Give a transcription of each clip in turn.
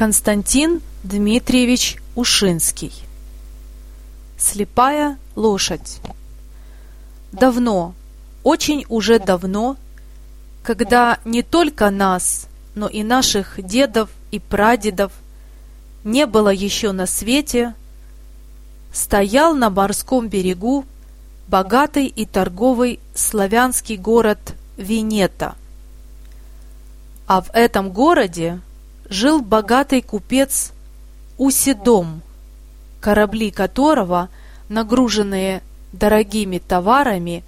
Константин Дмитриевич Ушинский Слепая лошадь Давно, очень уже давно, когда не только нас, но и наших дедов и прадедов не было еще на свете, стоял на морском берегу богатый и торговый славянский город Венета. А в этом городе жил богатый купец Усидом, корабли которого, нагруженные дорогими товарами,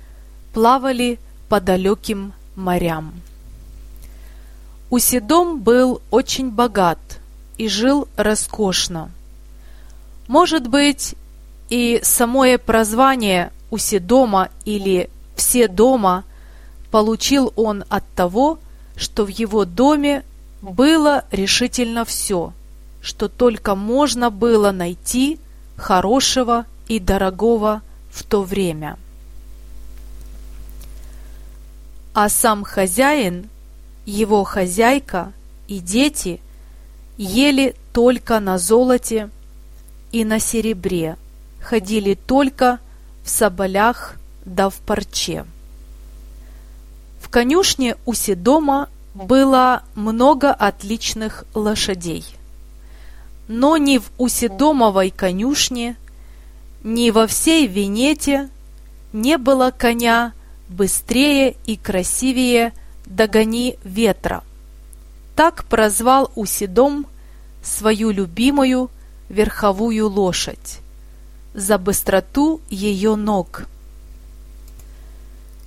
плавали по далеким морям. Усидом был очень богат и жил роскошно. Может быть, и самое прозвание Усидома или Все дома получил он от того, что в его доме было решительно все, что только можно было найти хорошего и дорогого в то время. А сам хозяин, его хозяйка и дети ели только на золоте и на серебре, ходили только в соболях да в парче. В конюшне у Седома было много отличных лошадей. Но ни в Уседомовой конюшне, ни во всей Венете не было коня быстрее и красивее «Догони ветра». Так прозвал Уседом свою любимую верховую лошадь за быстроту ее ног.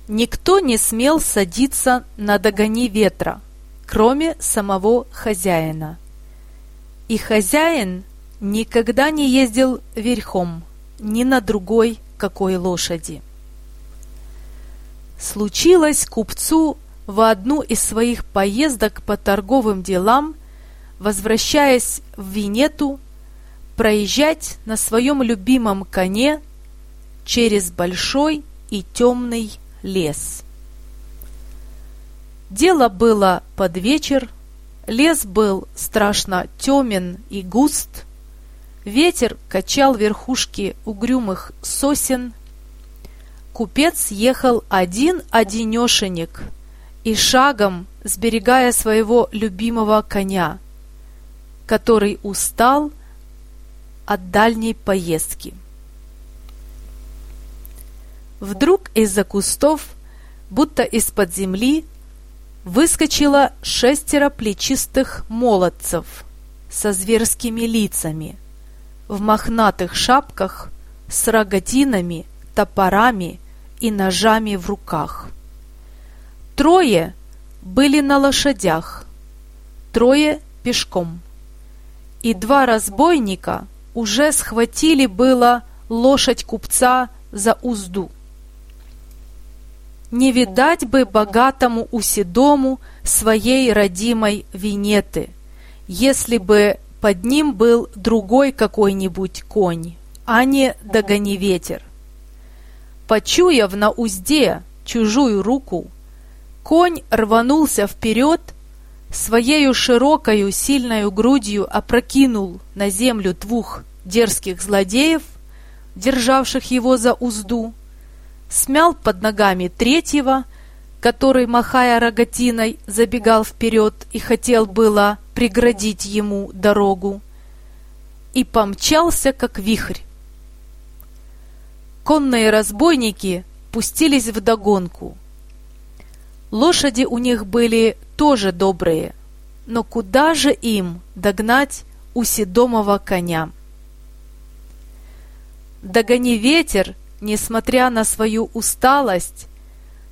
Никто не смел садиться на догони ветра, кроме самого хозяина. И хозяин никогда не ездил верхом ни на другой какой лошади. Случилось купцу в одну из своих поездок по торговым делам, возвращаясь в Венету, проезжать на своем любимом коне через большой и темный лес. Дело было под вечер, лес был страшно темен и густ, ветер качал верхушки угрюмых сосен, купец ехал один-одинешенек и шагом, сберегая своего любимого коня, который устал от дальней поездки. Вдруг из-за кустов, будто из-под земли, выскочило шестеро плечистых молодцев со зверскими лицами, в мохнатых шапках, с рогатинами, топорами и ножами в руках. Трое были на лошадях, трое пешком. И два разбойника уже схватили было лошадь купца за узду. Не видать бы богатому Уседому своей родимой Венеты, если бы под ним был другой какой-нибудь конь, а не догони ветер. Почуяв на узде чужую руку, конь рванулся вперед, своею широкою сильною грудью опрокинул на землю двух дерзких злодеев, державших его за узду, смял под ногами третьего, который, махая рогатиной, забегал вперед и хотел было преградить ему дорогу, и помчался, как вихрь. Конные разбойники пустились в догонку. Лошади у них были тоже добрые, но куда же им догнать у коня? Догони ветер несмотря на свою усталость,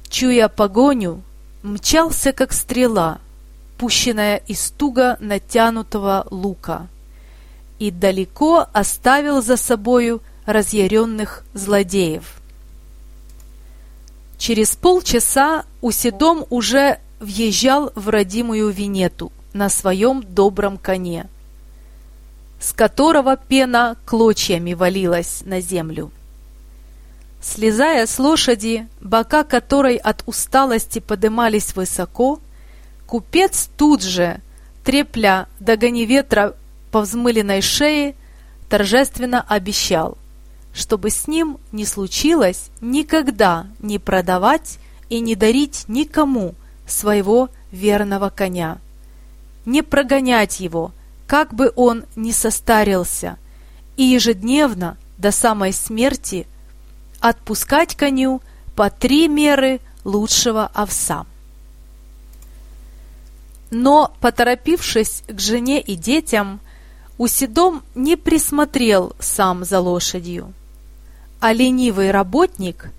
чуя погоню, мчался, как стрела, пущенная из туго натянутого лука, и далеко оставил за собою разъяренных злодеев. Через полчаса Уседом уже въезжал в родимую Венету на своем добром коне, с которого пена клочьями валилась на землю. Слезая с лошади, бока которой от усталости подымались высоко, купец тут же, трепля догони ветра по взмыленной шее, торжественно обещал, чтобы с ним не случилось никогда не продавать и не дарить никому своего верного коня, не прогонять его, как бы он ни состарился, и ежедневно до самой смерти отпускать коню по три меры лучшего овса. Но, поторопившись к жене и детям, Усидом не присмотрел сам за лошадью, а ленивый работник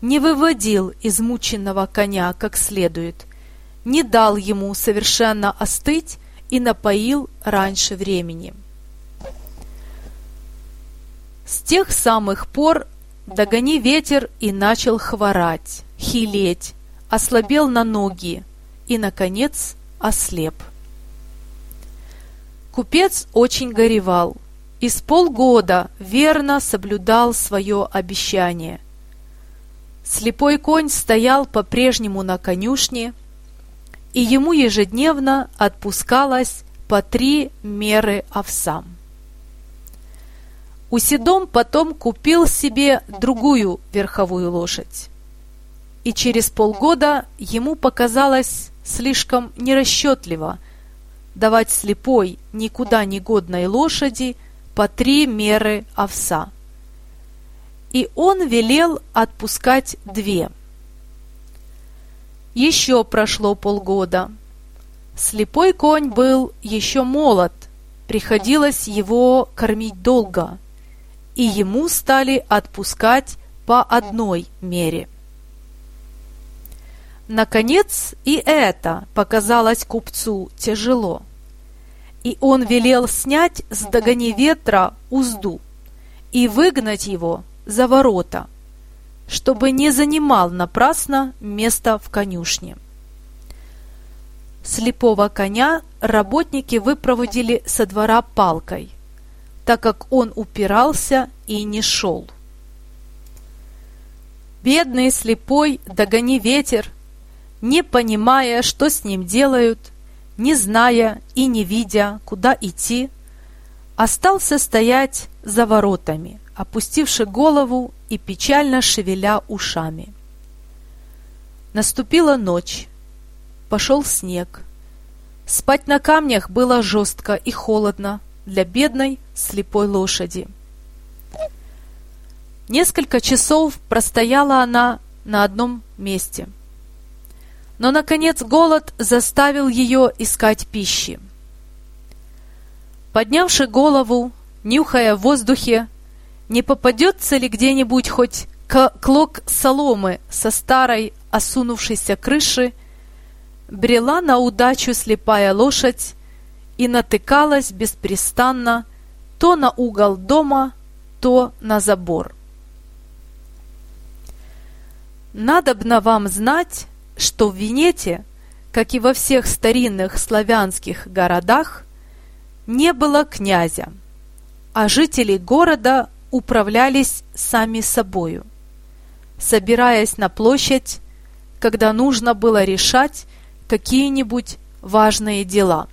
не выводил измученного коня как следует, не дал ему совершенно остыть и напоил раньше времени. С тех самых пор догони ветер и начал хворать, хилеть, ослабел на ноги и, наконец, ослеп. Купец очень горевал и с полгода верно соблюдал свое обещание. Слепой конь стоял по-прежнему на конюшне, и ему ежедневно отпускалось по три меры овсам. Уседом потом купил себе другую верховую лошадь, и через полгода ему показалось слишком нерасчетливо – давать слепой, никуда не годной лошади по три меры овса. И он велел отпускать две. Еще прошло полгода. Слепой конь был еще молод, приходилось его кормить долго, и ему стали отпускать по одной мере. Наконец и это показалось купцу тяжело. И он велел снять с догони ветра узду и выгнать его за ворота, чтобы не занимал напрасно место в конюшне. Слепого коня работники выпроводили со двора палкой, так как он упирался и не шел. Бедный слепой, догони ветер, не понимая, что с ним делают, не зная и не видя, куда идти, остался стоять за воротами, опустивши голову и печально шевеля ушами. Наступила ночь, пошел снег. Спать на камнях было жестко и холодно для бедной слепой лошади. Несколько часов простояла она на одном месте – но, наконец, голод заставил ее искать пищи. Поднявши голову, нюхая в воздухе, не попадется ли где-нибудь хоть клок соломы со старой осунувшейся крыши, брела на удачу слепая лошадь и натыкалась беспрестанно то на угол дома, то на забор. Надобно вам знать, что в Венете, как и во всех старинных славянских городах, не было князя, а жители города управлялись сами собою, собираясь на площадь, когда нужно было решать какие-нибудь важные дела.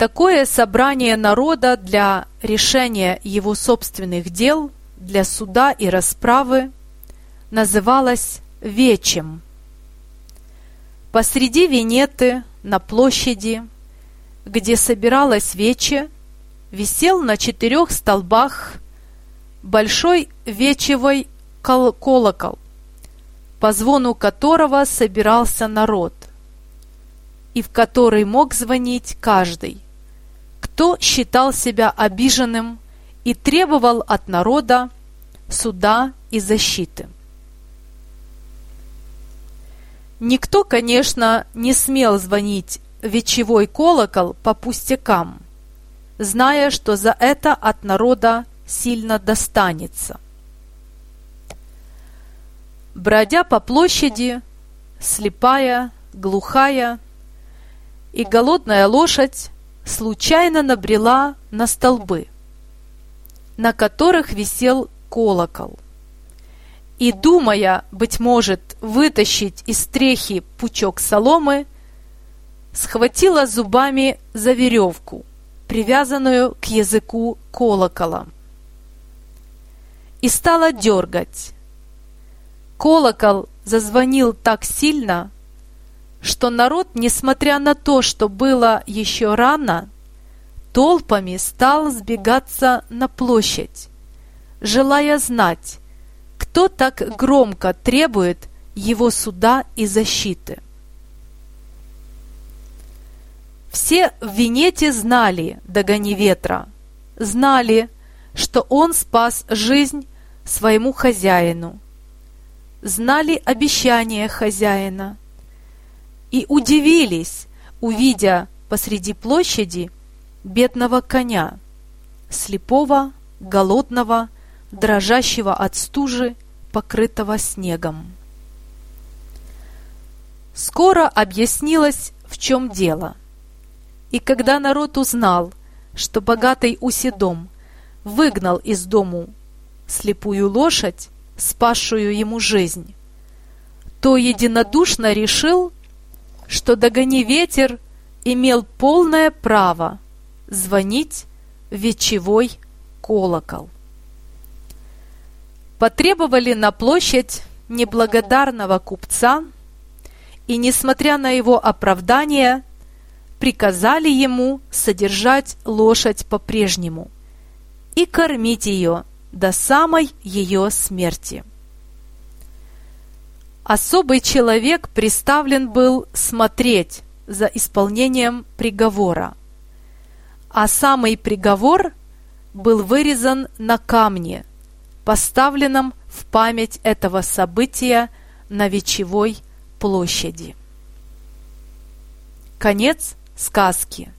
Такое собрание народа для решения его собственных дел, для суда и расправы называлось вечем. Посреди Венеты, на площади, где собиралась вече, висел на четырех столбах большой вечевой колокол, по звону которого собирался народ, и в который мог звонить каждый, кто считал себя обиженным и требовал от народа суда и защиты. Никто, конечно, не смел звонить вечевой колокол по пустякам, зная, что за это от народа сильно достанется. Бродя по площади, слепая, глухая и голодная лошадь случайно набрела на столбы, на которых висел колокол – и, думая, быть может, вытащить из стрехи пучок соломы, схватила зубами за веревку, привязанную к языку колокола, и стала дергать. Колокол зазвонил так сильно, что народ, несмотря на то, что было еще рано, толпами стал сбегаться на площадь, желая знать, кто так громко требует его суда и защиты. Все в Венете знали Догони ветра, знали, что он спас жизнь своему хозяину, знали обещание хозяина и удивились, увидя посреди площади бедного коня, слепого, голодного, дрожащего от стужи, покрытого снегом. Скоро объяснилось, в чем дело. И когда народ узнал, что богатый Уседом выгнал из дому слепую лошадь, спасшую ему жизнь, то единодушно решил, что Догони ветер имел полное право звонить в вечевой колокол. Потребовали на площадь неблагодарного купца и, несмотря на его оправдание, приказали ему содержать лошадь по-прежнему и кормить ее до самой ее смерти. Особый человек приставлен был смотреть за исполнением приговора, а самый приговор был вырезан на камне, поставленном в память этого события на Вечевой площади. Конец сказки.